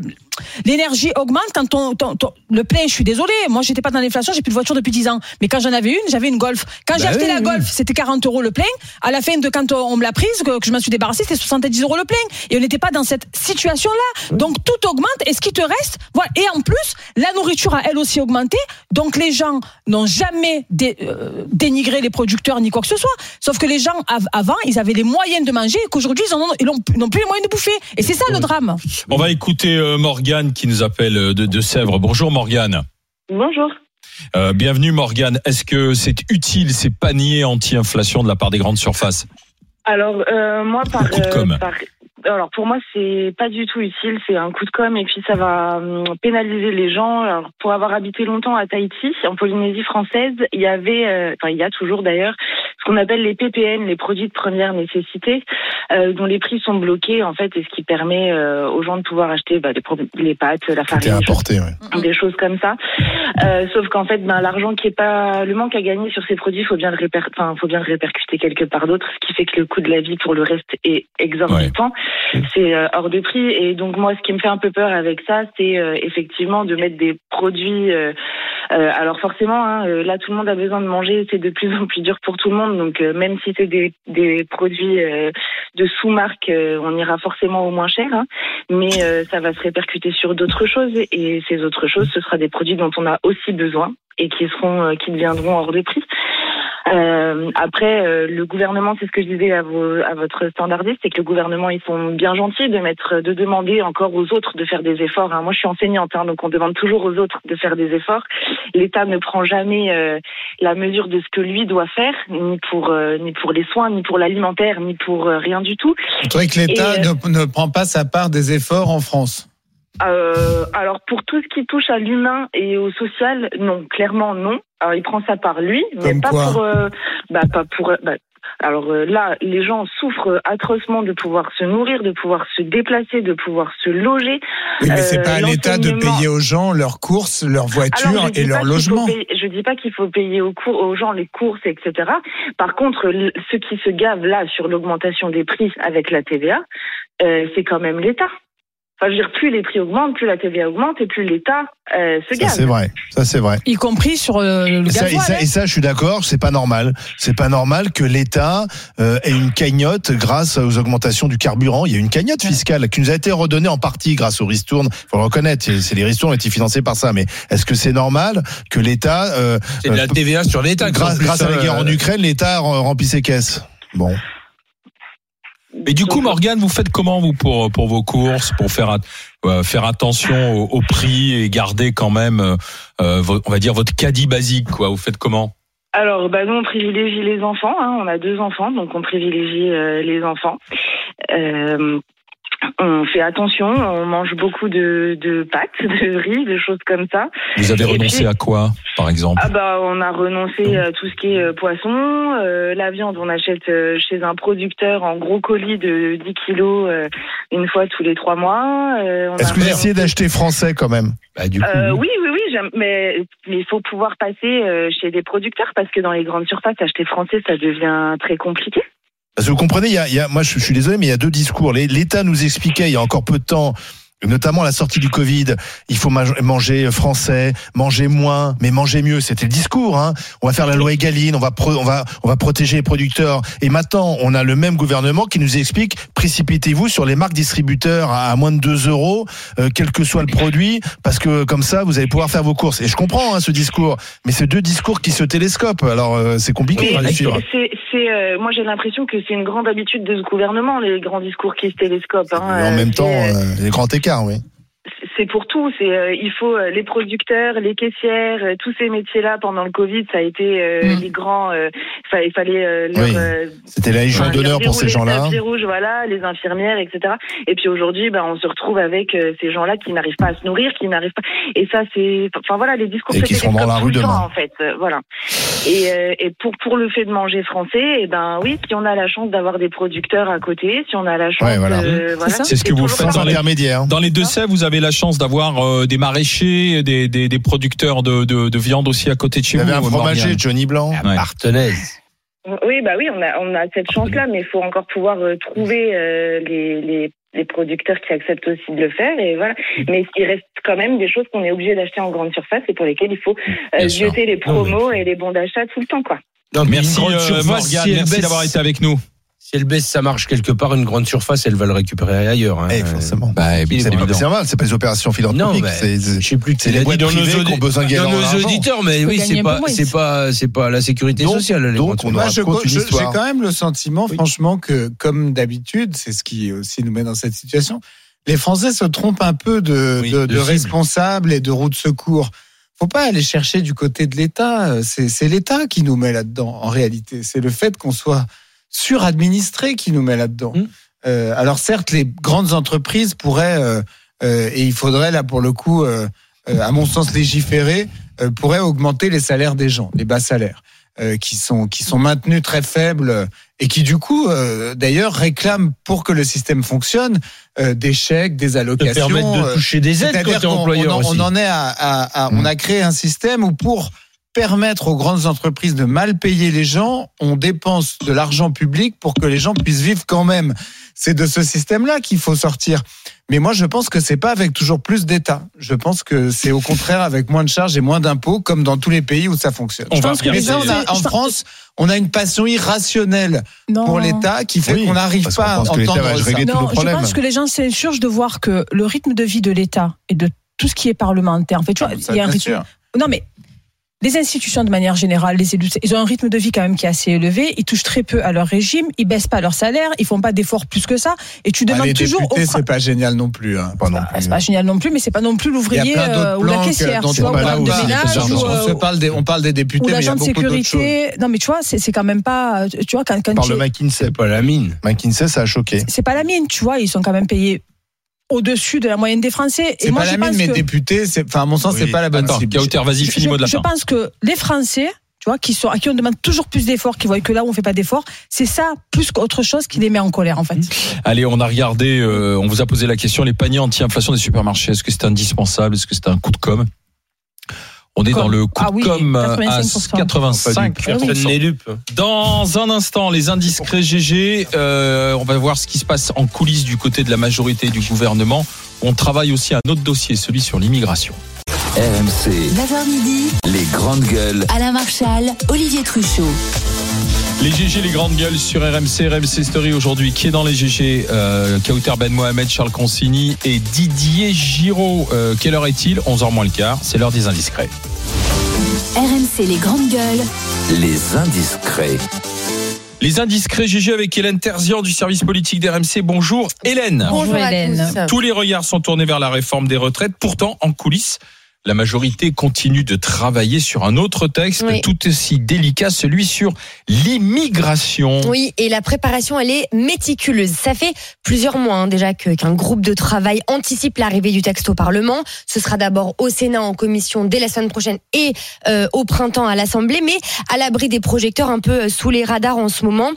l'énergie augmente, quand ton, ton- ton- le plein, je suis désolé, moi j'étais pas dans l'inflation, j'ai plus de voiture depuis 10 ans. Mais quand j'en avais une, j'avais une Golf. Quand j'ai Bah acheté oui, la oui. Golf, c'était 40 euros le plein. À la fin de quand on me l'a prise, que, que je m'en suis débarrassée, c'était 70 euros le plein. Et on n'était pas dans cette situation-là. Donc tout augmente. Et ce qui te reste, voilà. Et en plus, la nourriture a elle aussi augmenté. Donc les gens n'ont jamais dé- euh, dénigré les producteurs ni quoi que ce soit. Sauf que les gens av- avant, ils avaient les moyens de manger et qu'aujourd'hui ils n'ont plus les moyens de bouffer. Et c'est ça le drame. On va écouter euh, Morgane qui nous appelle euh, de, de Sèvres. Bonjour Morgane. Bonjour. Euh, bienvenue Morgane. Est-ce que c'est utile ces paniers anti-inflation de la part des grandes surfaces? Alors, euh, moi, par, com'. par- alors pour moi, c'est pas du tout utile. C'est un coup de com' et puis ça va hum, pénaliser les gens. Alors, pour avoir habité longtemps à Tahiti, en Polynésie française, il y avait, euh, enfin il y a toujours d'ailleurs, ce qu'on appelle les PPN, les produits de première nécessité, euh, dont les prix sont bloqués en fait, et ce qui permet euh, aux gens de pouvoir acheter bah, les, pâtes, la farine, importé, ouais. des choses comme ça. Euh, sauf qu'en fait, ben, l'argent qui est pas, le manque à gagner sur ces produits, faut bien le réper, enfin, faut bien le répercuter quelque part d'autre, ce qui fait que le coût de la vie pour le reste est exorbitant. C'est euh, hors de prix. Et donc moi, ce qui me fait un peu peur avec ça, c'est euh, effectivement de mettre des produits. euh, alors forcément, hein, là, tout le monde a besoin de manger. C'est de plus en plus dur pour tout le monde. Donc même si c'est des, des produits de sous-marque, on ira forcément au moins cher. hein. mais ça va se répercuter sur d'autres choses. Et ces autres choses, ce sera des produits dont on a aussi besoin et qui seront, qui deviendront hors de prix. Euh, après, euh, le gouvernement, c'est ce que je disais à, vos, à votre standardiste, c'est que le gouvernement, ils sont bien gentils de mettre, de demander encore aux autres de faire des efforts. hein. Moi, je suis enseignante, hein, donc on demande toujours aux autres de faire des efforts. L'État ne prend jamais euh, la mesure de ce que lui doit faire, ni pour euh, ni pour les soins, ni pour l'alimentaire, ni pour euh, rien du tout. Vous trouvez que l'État euh, ne, ne prend pas sa part des efforts en France Euh, alors pour tout ce qui touche à l'humain et au social, non, clairement non. Alors il prend ça par lui, mais Comme pas pour, euh, bah, pas pour. bah, alors euh, là, les gens souffrent atrocement de pouvoir se nourrir, de pouvoir se déplacer, de pouvoir se loger. Oui, mais c'est Euh, pas à l'État de payer aux gens leurs courses, leurs voitures et leur logement. payer- je dis pas qu'il faut payer aux, cours, aux gens les courses, etc. Par contre, ceux qui se gavent là sur l'augmentation des prix avec la TVA, euh, c'est quand même l'État. Enfin, je veux dire, plus les prix augmentent, plus la TVA augmente et plus l'État euh, se Ça gave. c'est vrai, ça c'est vrai. Y compris sur euh, le Et ça, et, gasoil. ça, hein. et ça, je suis d'accord, c'est pas normal. C'est pas normal que l'État euh, ait une cagnotte grâce aux augmentations du carburant. Il y a une cagnotte fiscale qui nous a été redonnée en partie grâce aux ristournes. Faut le reconnaître, c'est les ristournes ont été financées par ça. Mais est-ce que c'est normal que l'État, euh, C'est de la euh, TVA sur l'État. grâce, grâce à la guerre en euh, Ukraine, l'État rem- remplit ses caisses? Bon. Et du coup, Morgane, vous faites comment vous pour pour vos courses, pour faire euh, faire attention au, au prix et garder quand même, euh, euh, on va dire votre caddie basique, quoi? Vous faites comment? Alors, bah, nous, on privilégie les enfants. Hein. On a deux enfants, donc on privilégie euh, les enfants. Euh, on fait attention, on mange beaucoup de, de pâtes, de riz, de choses comme ça. Vous avez renoncé puis- à quoi, par exemple Ah bah on a renoncé à tout ce qui est euh, poisson, euh, la viande on achète euh, chez un producteur en gros colis de 10 kilos euh, une fois tous les trois mois. Euh, on Est-ce que vous essayez d'acheter français quand même? Bah, du coup, Euh, oui, oui, oui, j'aime- mais il faut pouvoir passer euh, chez des producteurs parce que dans les grandes surfaces, acheter français, ça devient très compliqué. Parce que vous comprenez, il y a, il y a- moi je, je suis désolé, mais il y a deux discours. L'État nous expliquait il y a encore peu de temps, notamment à la sortie du Covid, il faut ma- manger français, manger moins, mais manger mieux. C'était le discours. Hein. On va faire la loi Egaline, on va, pro- on va, on va protéger les producteurs. Et maintenant, on a le même gouvernement qui nous explique précipitez-vous sur les marques distributeurs à, à moins de 2 euros, euh, quel que soit le produit, parce que comme ça, vous allez pouvoir faire vos courses. Et je comprends hein, ce discours, mais c'est deux discours qui se télescopent. Alors euh, c'est compliqué. C'est, euh, moi j'ai l'impression que c'est une grande habitude de ce gouvernement, les grands discours qui se télescopent. hein. Et en Euh, même temps, euh, les grands écarts, oui. C'est pour tout. C'est euh, il faut euh, les producteurs, les caissières, euh, tous ces métiers-là pendant le Covid, ça a été euh, Mm. les grands. euh, fa- il fallait euh, leur, Oui. euh, C'était la Légion enfin, d'honneur pour ces gens-là. tapis rouge, voilà, les infirmières, etc. Et puis aujourd'hui, ben, on se retrouve avec euh, ces gens-là qui n'arrivent pas à se nourrir, qui n'arrivent pas. Et ça, c'est, enfin voilà, les discours Et qui seront dans la rue le temps, demain. en fait, euh, voilà. Et, euh, et pour pour le fait de manger français, et ben oui, si on a la chance d'avoir des producteurs à côté, si on a la chance, Ouais, voilà. euh, voilà, C'est ce que vous faites les, intermédiaire. dans les Deux-Sèvres. Vous avez la chance d'avoir euh, des maraîchers, des, des, des producteurs de, de, de viande aussi à côté de chez Il y vous. avait un Morgane. fromager, Johnny Blanc. la Ouais. Martenaise. Oui, bah oui, on a, on a cette chance-là, mais il faut encore pouvoir euh, trouver euh, les, les, les producteurs qui acceptent aussi de le faire. Et voilà. Mais il reste quand même des choses qu'on est obligé d'acheter en grande surface et pour lesquelles il faut euh, jeter les promos et les bons d'achat tout le temps, quoi. Merci, euh, elle merci baisse- d'avoir été avec nous. Si elle baisse, ça marche quelque part. Une grande surface, elle va le récupérer ailleurs. hein. Eh, forcément. Bah, C'est normal, c'est pas des opérations Non, philanthropiques. c'est- je sais plus. c'est les l'a boîtes dans nos privées audi- qui ont besoin dans nos auditeurs, mais oui, c'est pas, c'est pas, c'est pas la sécurité Donc- sociale. les donc, on j'ai quand même le sentiment, franchement, que comme d'habitude, c'est ce qui aussi nous met dans cette situation. Les Français se trompent un peu de, Oui, de, de de cible. responsables et de roues de secours. Faut pas aller chercher du côté de l'État. C'est l'État qui nous met là-dedans. En réalité, c'est le fait qu'on soit suradministré qui nous met là-dedans. Mmh. Euh, alors certes, les grandes entreprises pourraient euh, euh, et il faudrait là pour le coup, euh, euh, à mon sens, légiférer, euh, pourraient augmenter les salaires des gens, les bas salaires euh, qui sont qui sont maintenus très faibles et qui du coup euh, d'ailleurs réclament pour que le système fonctionne euh, des chèques, des allocations. permettre de toucher des aides employeur on, en- aussi. on en est à, à- à- on a créé un système où pour permettre aux grandes entreprises de mal payer les gens, on dépense de l'argent public pour que les gens puissent vivre quand même. C'est de ce système-là qu'il faut sortir. Mais moi, je pense que c'est pas avec toujours plus d'État. Je pense que c'est au contraire avec moins de charges et moins d'impôts, comme dans tous les pays où ça fonctionne. On Je va pense que regarder- les gens, on a- en France, on a une passion irrationnelle Non. pour l'État qui fait Oui, qu'on n'arrive pas à que l'État entendre ça. Non, je pense que les gens s'insurgent de voir que le rythme de vie de l'État et de tout ce qui est parlementaire, en fait, tu vois, Ça, il y a un rythme. sûr. Non, mais les institutions de manière générale, les élus, ils ont un rythme de vie quand même qui est assez élevé. Ils touchent très peu à leur régime, ils baissent pas leur salaire, ils font pas d'efforts plus que ça. Et tu Ah, demandes les toujours députés, c'est pas génial non plus. Hein. Pas non Ah, plus. c'est pas génial non plus, mais c'est pas non plus l'ouvrier euh, ou la caissière, tu vois, on de ménage, On ou, euh, parle des, on parle des députés, ou mais il y a l'agent de beaucoup d'autres choses. sécurité. Non, mais tu vois, c'est c'est quand même pas, tu vois, quand, quand Par tu- le McKinsey. C'est pas la mine. McKinsey, ça a choqué. c'est pas la mine, tu vois, ils sont quand même payés au-dessus de la moyenne des Français. C'est moi, pas je la mine, pense mais que député, c'est, enfin, à mon sens, Oui. c'est pas la bonne Attends, cible. Kauter, vas-y, je, finis mot de la je fin. pense que les Français, tu vois, qui sont, à qui on demande toujours plus d'efforts, qui voient que là où on fait pas d'efforts, c'est ça plus qu'autre chose qui les met en colère, en fait. Allez, on a regardé, euh, on vous a posé la question, les paniers anti-inflation des supermarchés, est-ce que c'est indispensable Est-ce que c'est un coup de com? On est Com. dans le coup Ah oui, de com à 85%. 85. Personne n'est dupe. Dans un instant, les indiscrets GG, euh, on va voir ce qui se passe en coulisses du côté de la majorité du gouvernement. On travaille aussi un autre dossier, celui sur l'immigration. RMC, 9h midi, les grandes gueules. Alain Marchal, Olivier Truchot. Les GG, les grandes gueules sur RMC, RMC Story aujourd'hui. Qui est dans les GG euh, Kauter Ben Mohamed, Charles Consigny et Didier Giraud. Euh, quelle heure est-il? 11h moins le quart. C'est l'heure des indiscrets. RMC les grandes gueules. Les indiscrets. Les indiscrets GG avec Hélène Terzian du service politique d'RMC. Bonjour Hélène. Bonjour, Hélène. Tous les regards sont tournés vers la réforme des retraites. Pourtant, en coulisses, la majorité continue de travailler sur un autre texte Oui. tout aussi délicat, celui sur l'immigration. Oui, et la préparation, elle est méticuleuse. Ça fait plusieurs mois hein, déjà qu'un groupe de travail anticipe l'arrivée du texte au Parlement. Ce sera d'abord au Sénat en commission dès la semaine prochaine et euh, au printemps à l'Assemblée, mais à l'abri des projecteurs un peu euh, sous les radars en ce moment.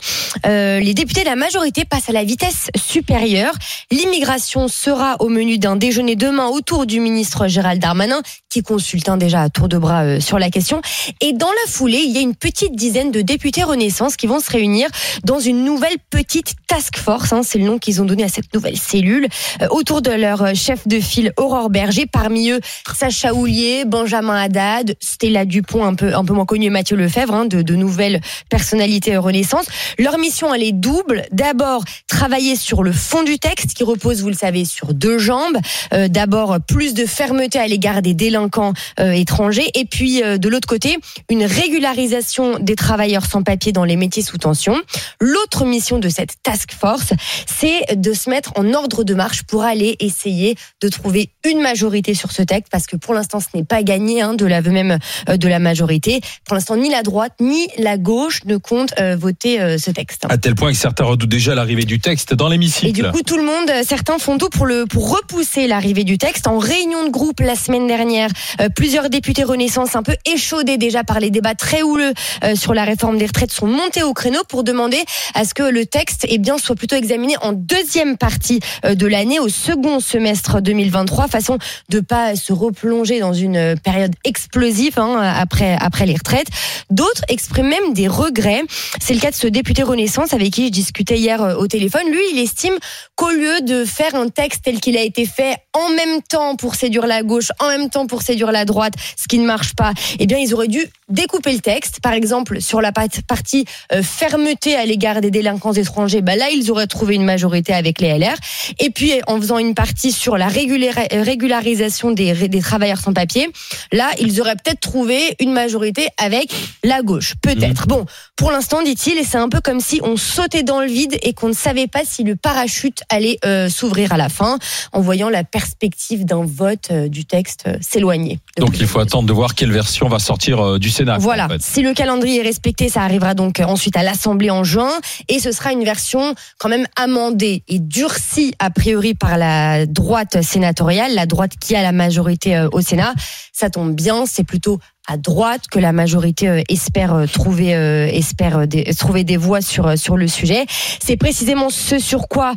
Euh, les députés de la majorité passent à la vitesse supérieure. L'immigration sera au menu d'un déjeuner demain autour du ministre Gérald Darmanin, qui consulte hein, déjà à tour de bras euh, sur la question. Et dans la foulée, il y a une petite dizaine de députés Renaissance qui vont se réunir dans une nouvelle petite task force. hein, c'est le nom qu'ils ont donné à cette nouvelle cellule, euh, autour de leur euh, chef de file Aurore Berger. Parmi eux, Sacha Houlier, Benjamin Haddad, Stella Dupont, un peu un peu moins connu, et Mathieu Lefebvre, hein, de, de nouvelles personnalités Renaissance. Leur mission, elle est double. D'abord, travailler sur le fond du texte qui repose, vous le savez, sur deux jambes. D'abord, plus de fermeté à l'égard des délinquants euh, étrangers, et puis euh, de l'autre côté, une régularisation des travailleurs sans papier dans les métiers sous tension. L'autre mission de cette task force, c'est de se mettre en ordre de marche pour aller essayer de trouver une majorité sur ce texte, parce que pour l'instant, ce n'est pas gagné hein, de l'aveu même euh, de la majorité. Pour l'instant, ni la droite ni la gauche ne comptent euh, voter euh, ce texte. À tel point que certains redoutent déjà l'arrivée du texte dans Et l'hémicycle. du coup, tout le monde, certains font tout pour le pour repousser l'arrivée du texte. En réunion de groupe la semaine dernière, euh, plusieurs députés Renaissance, un peu échaudés déjà par les débats très houleux euh, sur la réforme des retraites, sont montés au créneau pour demander à ce que le texte, eh bien, soit plutôt examiné en deuxième partie euh, de l'année, au second semestre 2023, façon de pas se replonger dans une période explosive hein, après après les retraites. D'autres expriment même des regrets. C'est le cas de ce député Renaissance avec qui je discutais hier au téléphone. Lui, il estime qu'au lieu de faire un texte tel qu'il a été fait en même temps pour séduire la gauche, en même temps pour séduire la droite, ce qui ne marche pas, eh bien, ils auraient dû découper le texte. Par exemple, sur la partie euh, fermeté à l'égard des délinquants étrangers, bah là, ils auraient trouvé une majorité avec les LR. Et puis, en faisant une partie sur la régularisation des, travailleurs sans papier, là, ils auraient peut-être trouvé une majorité avec la gauche. Peut-être. Bon, pour l'instant, dit-il, et c'est un peu comme si on sautait dans le vide et qu'on ne savait pas si le parachute allait euh, s'ouvrir à la fin, en voyant la perspective d'un vote euh, du texte s'éloigner. Donc il faut attendre de voir quelle version va sortir du Sénat. Voilà, en fait. si le calendrier est respecté, ça arrivera donc euh, ensuite à l'Assemblée en juin et ce sera une version quand même amendée et durcie a priori par la droite sénatoriale, la droite qui a la majorité euh, au Sénat. Ça tombe bien, c'est plutôt à droite, que la majorité euh, espère euh, trouver euh, espère des, trouver des voix sur sur le sujet. C'est précisément ce sur quoi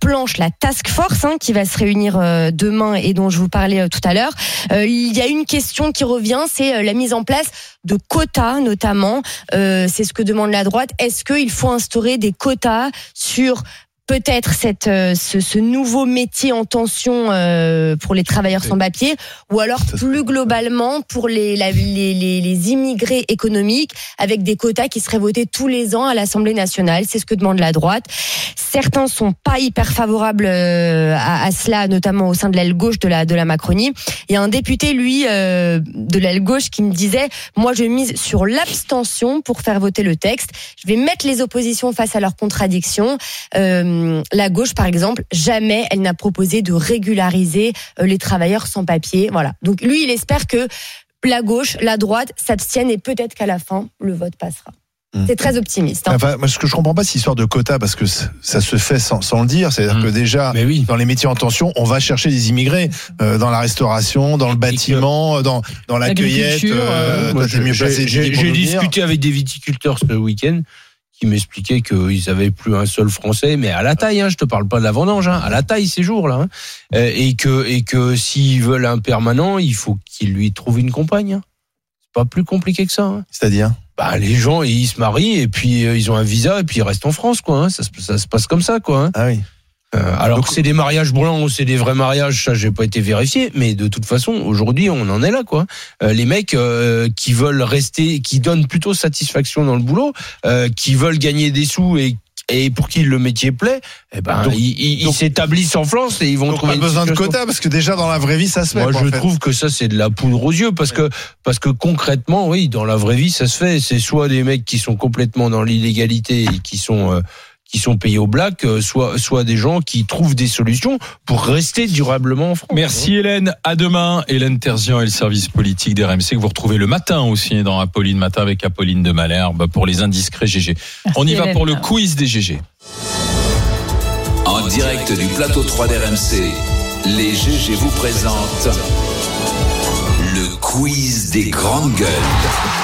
planche la task force hein, qui va se réunir demain et dont je vous parlais tout à l'heure. Il y a une question qui revient, c'est la mise en place de quotas notamment. C'est ce que demande la droite. Est-ce qu'il faut instaurer des quotas sur peut-être cette euh, ce, ce nouveau métier en tension euh, pour les travailleurs sans papier ou alors plus globalement pour les, la- les, les, les immigrés économiques avec des quotas qui seraient votés tous les ans à l'Assemblée nationale. C'est ce que demande la droite. Certains sont pas hyper favorables euh, à, à cela notamment au sein de l'aile gauche de la de la Macronie. Il y a un député lui euh, de l'aile gauche qui me disait moi je mise sur l'abstention pour faire voter le texte. Je vais mettre les oppositions face à leurs contradictions. Euh, la gauche, par exemple, jamais elle n'a proposé de régulariser euh, les travailleurs sans papier. Voilà. Donc lui, il espère que la gauche, la droite s'abstiennent et peut-être qu'à la fin, le vote passera. C'est très optimiste. hein. Enfin, moi, ce que je comprends pas, c'est l'histoire de quotas, parce que ça se fait sans, sans le dire. C'est-à-dire que déjà, dans les métiers en tension, on va chercher des immigrés euh, dans la restauration, dans le bâtiment, dans, dans la cueillette. euh, j'ai- discuté avec des viticulteurs ce week-end qui m'expliquaient qu'ils avaient plus un seul Français, mais à la taille. Hein, je te parle pas de la vendange, hein, à la taille ces jours-là, hein. Euh, et que et que s'ils veulent un permanent, il faut qu'ils lui trouvent une compagne. hein. C'est pas plus compliqué que ça. hein. C'est-à-dire? Bah, les gens ils se marient et puis euh, ils ont un visa et puis ils restent en France quoi. Ça, se- ça se passe comme ça quoi. Ah oui. Euh, alors que c'est des mariages blancs ou c'est des vrais mariages, ça j'ai pas été vérifié, mais de toute façon aujourd'hui on en est là quoi. Euh, les mecs euh, qui veulent rester, qui donnent plutôt satisfaction dans le boulot, euh, qui veulent gagner des sous et et pour qui le métier plaît, eh ben Donc- ils- donc- s'établissent en France et ils vont Donc, trouver pas besoin de quotas, parce que déjà, dans la vraie vie, ça se fait. moi, quoi, je en fait. trouve que ça, c'est de la poudre aux yeux parce que, parce que concrètement, oui, dans la vraie vie, ça se fait. C'est soit des mecs qui sont complètement dans l'illégalité et qui sont, euh, qui sont payés au black, euh, soit, soit des gens qui trouvent des solutions pour rester durablement en France. Merci Hélène. À demain. Hélène Terzian et le service politique d'RMC que vous retrouvez le matin aussi dans Apolline Matin avec Apolline de Malherbe pour les indiscrets GG. On y va pour le quiz des GG. En direct du plateau 3 d'RMC, les GG vous présentent le quiz des grandes gueules.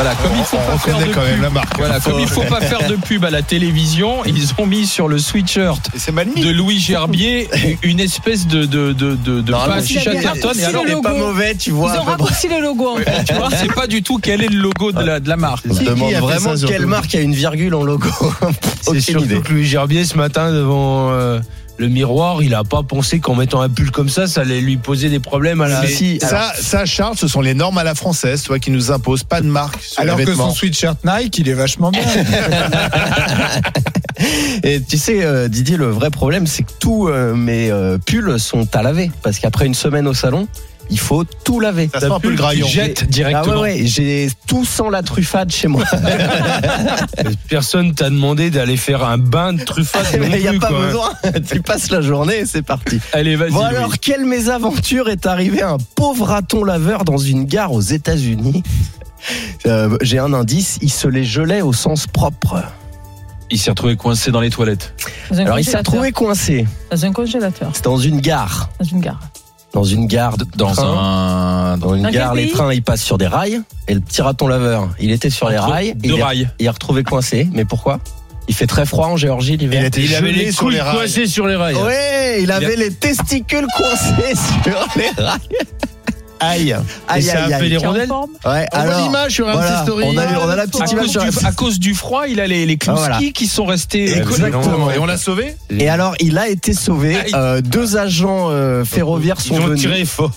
Voilà, comme il faut On pas faire reconnaît de quand même pub. la marque. Voilà, comme il faut pas faire de pub à la télévision, ils ont mis sur le sweatshirt de Louis Gerbier une espèce de de de de, de a bien Chatterton. Et alors, logo. mauvais, tu Ils vois. ont à peu près. raccourci le logo en fait. tu vois, c'est pas du tout quel est le logo de la de la marque. On se demande vraiment quelle marque a une virgule en logo. C'est surtout que Louis Gerbier, ce matin, devant euh, le miroir, il a pas pensé qu'en mettant un pull comme ça, ça allait lui poser des problèmes à la. Si, Ça, ça, Charles, ce sont les normes à la française, toi, qui nous imposent pas de marque sur Alors les que son sweatshirt Nike, il est vachement bien. Et tu sais, euh, Didier, le vrai problème, c'est que tous euh, mes euh, pulls sont à laver. Parce qu'après une semaine au salon, il faut tout laver. Ça sent un peu le graillon. Jettes Ah directement. ouais, ouais, j'ai tout sans la truffade chez moi. Personne t'a demandé d'aller faire un bain de truffade. non Mais il n'y a pas quoi. besoin. tu passes la journée et c'est parti. Allez, vas-y. Bon Louis. alors, quelle mésaventure est arrivée à un pauvre raton laveur dans une gare aux États-Unis Euh, J'ai un indice, il se les gelait au sens propre. Il s'est retrouvé coincé dans les toilettes. Dans Alors il s'est retrouvé coincé. Dans un congélateur, C'est dans une gare. dans une gare. Dans une gare de Dans train. un Dans une Dans gare, les trains ils passent sur des rails. Et le petit raton laveur, il était sur les rails. et deux il, est, rails. il est retrouvé coincé. Mais pourquoi? Il fait très froid en Géorgie Il l'hiver. était Il avait les sur couilles coincées sur les rails. Ouais, il avait les testicules coincés sur les rails. Aïe. Aïe, ça a aïe, fait en rondelles forme Ouais, alors, l'image sur voilà, Story. on a, on a la À petite image cause, sur du, à cause du froid, il a les, les clous Ah, voilà. qui sont restés. Exactement. Et on l'a sauvé Et alors, il a été sauvé. Euh, deux agents euh, ferroviaires Ils sont ont venus. tiré fort.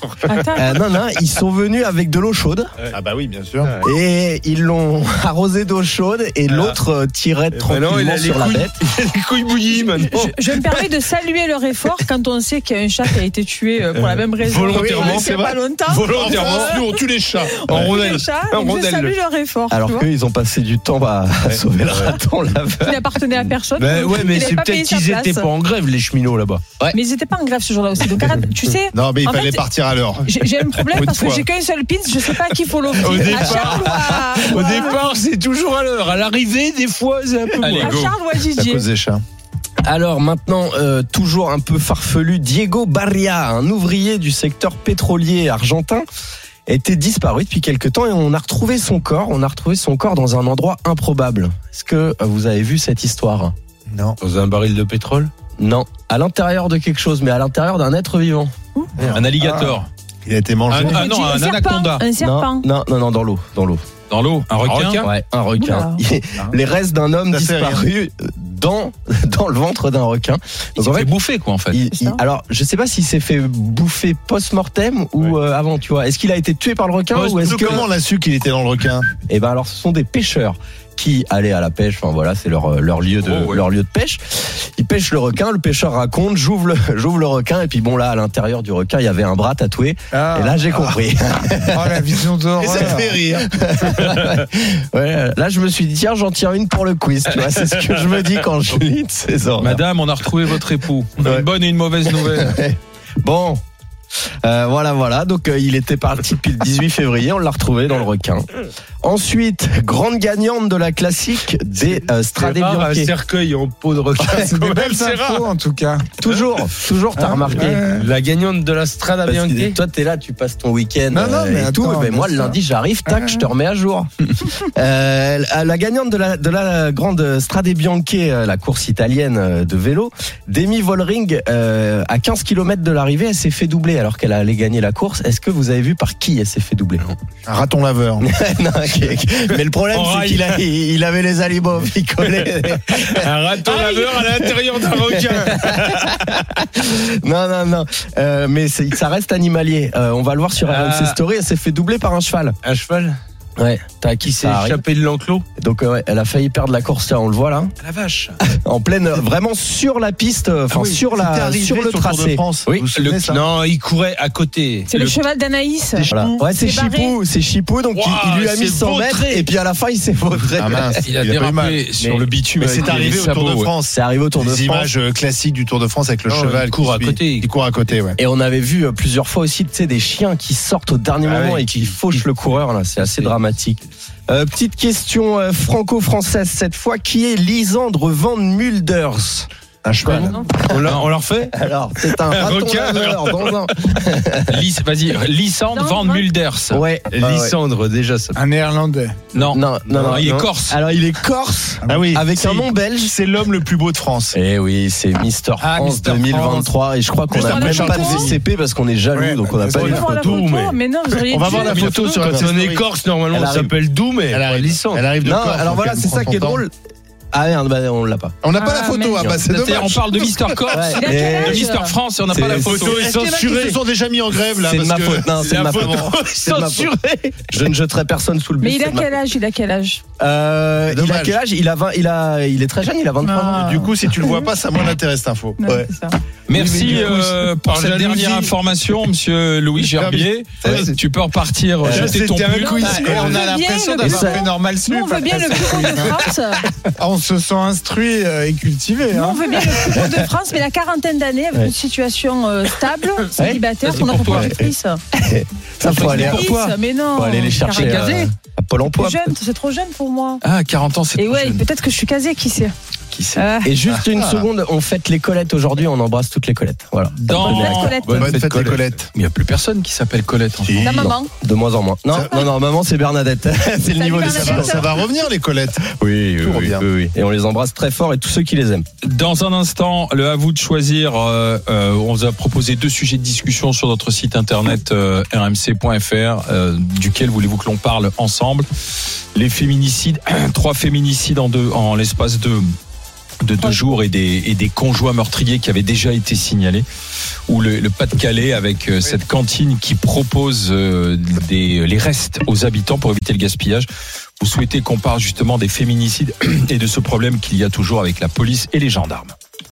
Euh, non, non, ils sont venus avec de l'eau chaude Ah bah oui, bien sûr. et ils l'ont arrosé d'eau chaude et l'autre euh, tirait tranquillement les sur la couilles, bête. il a les couilles bouillies maintenant. je, je me permets de saluer leur effort quand on sait qu'il y a un chat qui a été tué pour la même raison. Volontairement, c'est pas longtemps. Volontairement. En France, nous, on tue les chats. En Les rondelle. chats, En donc je salue leur effort. Alors qu'ils ont passé du temps à, à sauver le raton laveur. Il n'appartenait à personne. Ben ouais, mais c'est peut-être qu'ils place. étaient pas en grève, les cheminots là-bas. Mais ils n'étaient pas en grève ce jour-là aussi. Donc arrête, tu sais, Non, mais il fallait fait, partir à l'heure. j'ai un problème parce que j'ai qu'un seul pin, je sais pas à qui il faut l'offrir. Au départ. C'est toujours à l'heure. À l'arrivée, des fois, c'est un peu à. Charles ou à À Didier. Alors maintenant, euh, toujours un peu farfelu, Diego Barria, un ouvrier du secteur pétrolier argentin, était disparu depuis quelque temps et on a retrouvé son corps. On a retrouvé son corps dans un endroit improbable. Est-ce que vous avez vu cette histoire? Non. Dans un baril de pétrole? Non. À l'intérieur de quelque chose, mais à l'intérieur d'un être vivant. Un alligator. Il a été mangé. Ah, ah non, un, anaconda. Un serpent. Non, non, non, dans l'eau, dans l'eau. Dans l'eau, un requin? Ouais, un requin. Les restes d'un homme disparu dans dans le ventre d'un requin. Il s'est fait bouffer quoi en fait. il- il- alors, je sais pas s'il s'est fait bouffer post-mortem ou euh, avant, tu vois. Est-ce qu'il a été tué par le requin ou est-ce que Comment on a su qu'il était dans le requin? Eh ben alors, ce sont des pêcheurs qui allaient à la pêche. Enfin voilà, c'est leur leur lieu de Oh, ouais. leur lieu de pèche. Ils pêchent le requin. Le pêcheur raconte, j'ouvre le j'ouvre le requin et puis bon là, à l'intérieur du requin, il y avait un bras tatoué. Ah. Et là, j'ai compris. Oh, la vision d'horreur. Et ça fait rire. ouais, là, je me suis dit tiens, j'en tiens une pour le quiz. Tu vois, c'est ce que je me dis quand je lis de ces ordres. Madame, on a retrouvé votre époux. On a Ouais. Une bonne et une mauvaise nouvelle. Bon. Euh, voilà, voilà. Donc, euh, il était parti depuis le 18 février. On l'a retrouvé dans le requin. Ensuite, grande gagnante de la classique des euh, un Bianchi. cercueil en peau de requin. C'est des belles infos, en tout cas. Toujours, toujours, t'as Hein remarqué. Ouais. La gagnante de la Strada Bianchi. toi, t'es là, tu passes ton week-end Non, non, euh, mais et tout. attends, Mais bien moi, le lundi, j'arrive, tac, je te remets à jour. euh, la- gagnante de la, de la grande Strade Bianche, euh, la course italienne de vélo, Demi Vollering, euh, à 15 km de l'arrivée, elle s'est fait doubler alors qu'elle allait gagner la course. Est-ce que vous avez vu par qui elle s'est fait doubler Un raton laveur. Non. Mais le problème, c'est qu'il a, il il avait les alibos picolés. Un raton laveur à l'intérieur d'un requin. non, non, non. Euh, mais ça reste animalier. Euh, on va le voir sur Ah. RMC Story. Elle s'est fait doubler par un cheval. Un cheval? Ouais, t'as qui s'est échappé de l'enclos. Donc euh, ouais, elle a failli perdre la course, là, on le voit là, La vache. en pleine, vraiment sur la piste, euh, enfin Ah oui, sur la, arrivé sur le sur le Tour de tracé. France. Oui. Vous vous souvenez, Le- ça non, il courait à côté. C'est le, cheval d'Anaïs. Voilà. Ouais, c'est. Chipou, c'est Chipou, donc il- lui a mis c'est 100 mètres et puis à la fin il s'est vautré. Ah mince, Il a dérapé sur Mais- le bitume. Mais c'est arrivé au Tour de. France. C'est arrivé au Tour de France. images euh, classiques du Tour de France avec le cheval court à côté. Il court à côté, ouais. Et on avait vu euh, plusieurs fois aussi, tu sais, des chiens qui sortent au dernier Ah moment et qui fauchent le coureur. Là, c'est assez dramatique. Euh, petite question euh, franco-française cette fois. Qui est Lisandre Van Mulders? Un cheval. On on leur fait Alors, c'est un raton requin, dans un. Vas-y, Lysandre Van Mulders. Ouais. ouais. Lysandre, déjà ça. Un néerlandais. Non. Non, non, non. il est corse. Alors, il est corse. Ah oui. Avec un nom belge. C'est l'homme le plus beau de France. Eh oui, c'est Mister Ah, France Mister 2023 et je crois qu'on n'a même pas de. VCP parce qu'on est jaloux Ouais, donc on n'a pas eu de photo. mais- non, On va voir la photo sur la Quand on est corse, normalement, Elle on s'appelle Doumé. Elle arrive, Lysandre. elle arrive de Non, Corse, alors voilà, c'est ça qui est drôle. Ah merde, bah, on l'a pas. On n'a pas Ah, la photo, ah bah c'est C'est-à-dire, dommage. On parle de Mister Corse Ouais. Il a quel Et- âge de Mister France et on n'a pas la photo. photo est censurée. se sont déjà mis en grève là C'est de parce ma que- faute. Non, c'est de La ma photo faute. est C'est de ma faute. censurée. Je ne jeterai personne sous le bus. Mais il c'est a de ma quel âge Il a quel âge? Euh, il a Dommage. quel âge? Il a 20, il a, il est très jeune, il a 23 ans. Ah. Du coup, si tu le vois pas, ça moins l'intéresse cette info. Non, Ouais. c'est ça. Merci Oui, coup, euh, pour cette dernière information, monsieur Louis Gerbier. Ouais. Tu peux repartir Euh, jeter ton c'était un pull. quiz. Et on on a l'impression d'avoir Et fait normal sup. on veut bien le plus de France. Ah, on se sent instruit euh, et cultivé. Nous, hein. on veut bien le plus de France, mais la quarantaine d'années, avec Ouais. une situation euh, stable, célibataire, pour notre pour toi. productrice. Ça faut aller. Mais non. faut aller les chercher à Pôle emploi. c'est trop jeune pour moi. Ah, 40 ans, c'est Et trop ouais, jeune. peut-être que je suis casée, qui sait Qui sait Ah. Et juste une seconde, on fête les Colettes aujourd'hui, on embrasse toutes les Colettes. Voilà. Dans... Bonne fête, Colette. Bonne fête, fête, les Colette. Colettes. Mais il n'y a plus personne qui s'appelle Colette. en Si. France. Ta maman De moins en moins. Non, non, non, maman c'est Bernadette. c'est le niveau des. Ça va, ça va revenir les Colettes. Oui, Tout revient. Et on les embrasse très fort et tous ceux qui les aiment. Dans un instant, le à vous de choisir. euh, euh, on vous a proposé deux sujets de discussion sur notre site internet euh, rmc.fr, euh, duquel voulez-vous que l'on parle ensemble? Les féminicides, trois féminicides en deux, en l'espace de de deux jours et des, des conjoints meurtriers qui avaient déjà été signalés ou le, le Pas-de-Calais avec euh, cette cantine qui propose euh, des, les restes aux habitants pour éviter le gaspillage. Vous souhaitez qu'on parle justement des féminicides et de ce problème qu'il y a toujours avec la police et les gendarmes.